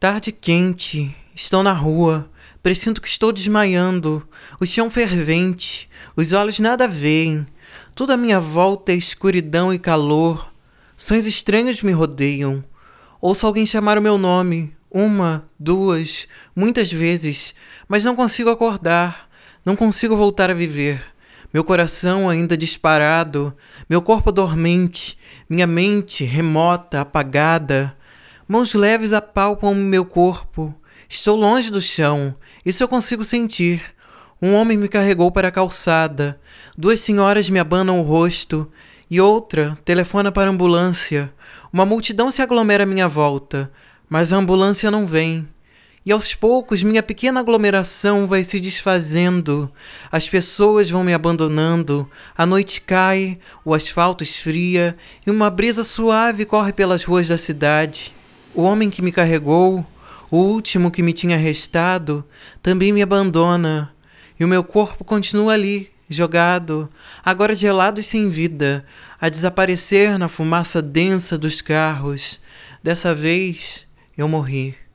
Tarde quente, estou na rua, presinto que estou desmaiando, o chão fervente, os olhos nada veem, tudo à minha volta é escuridão e calor, sonhos estranhos me rodeiam. Ouço alguém chamar o meu nome, uma, duas, muitas vezes, mas não consigo acordar, não consigo voltar a viver. Meu coração ainda disparado, meu corpo dormente, minha mente remota, apagada. Mãos leves apalpam meu corpo. Estou longe do chão. Isso eu consigo sentir. Um homem me carregou para a calçada. Duas senhoras me abanam o rosto. E outra telefona para a ambulância. Uma multidão se aglomera à minha volta. Mas a ambulância não vem. E aos poucos minha pequena aglomeração vai se desfazendo, as pessoas vão me abandonando, a noite cai, o asfalto esfria e uma brisa suave corre pelas ruas da cidade. O homem que me carregou, o último que me tinha restado, também me abandona, e o meu corpo continua ali, jogado, agora gelado e sem vida, a desaparecer na fumaça densa dos carros. Dessa vez eu morri.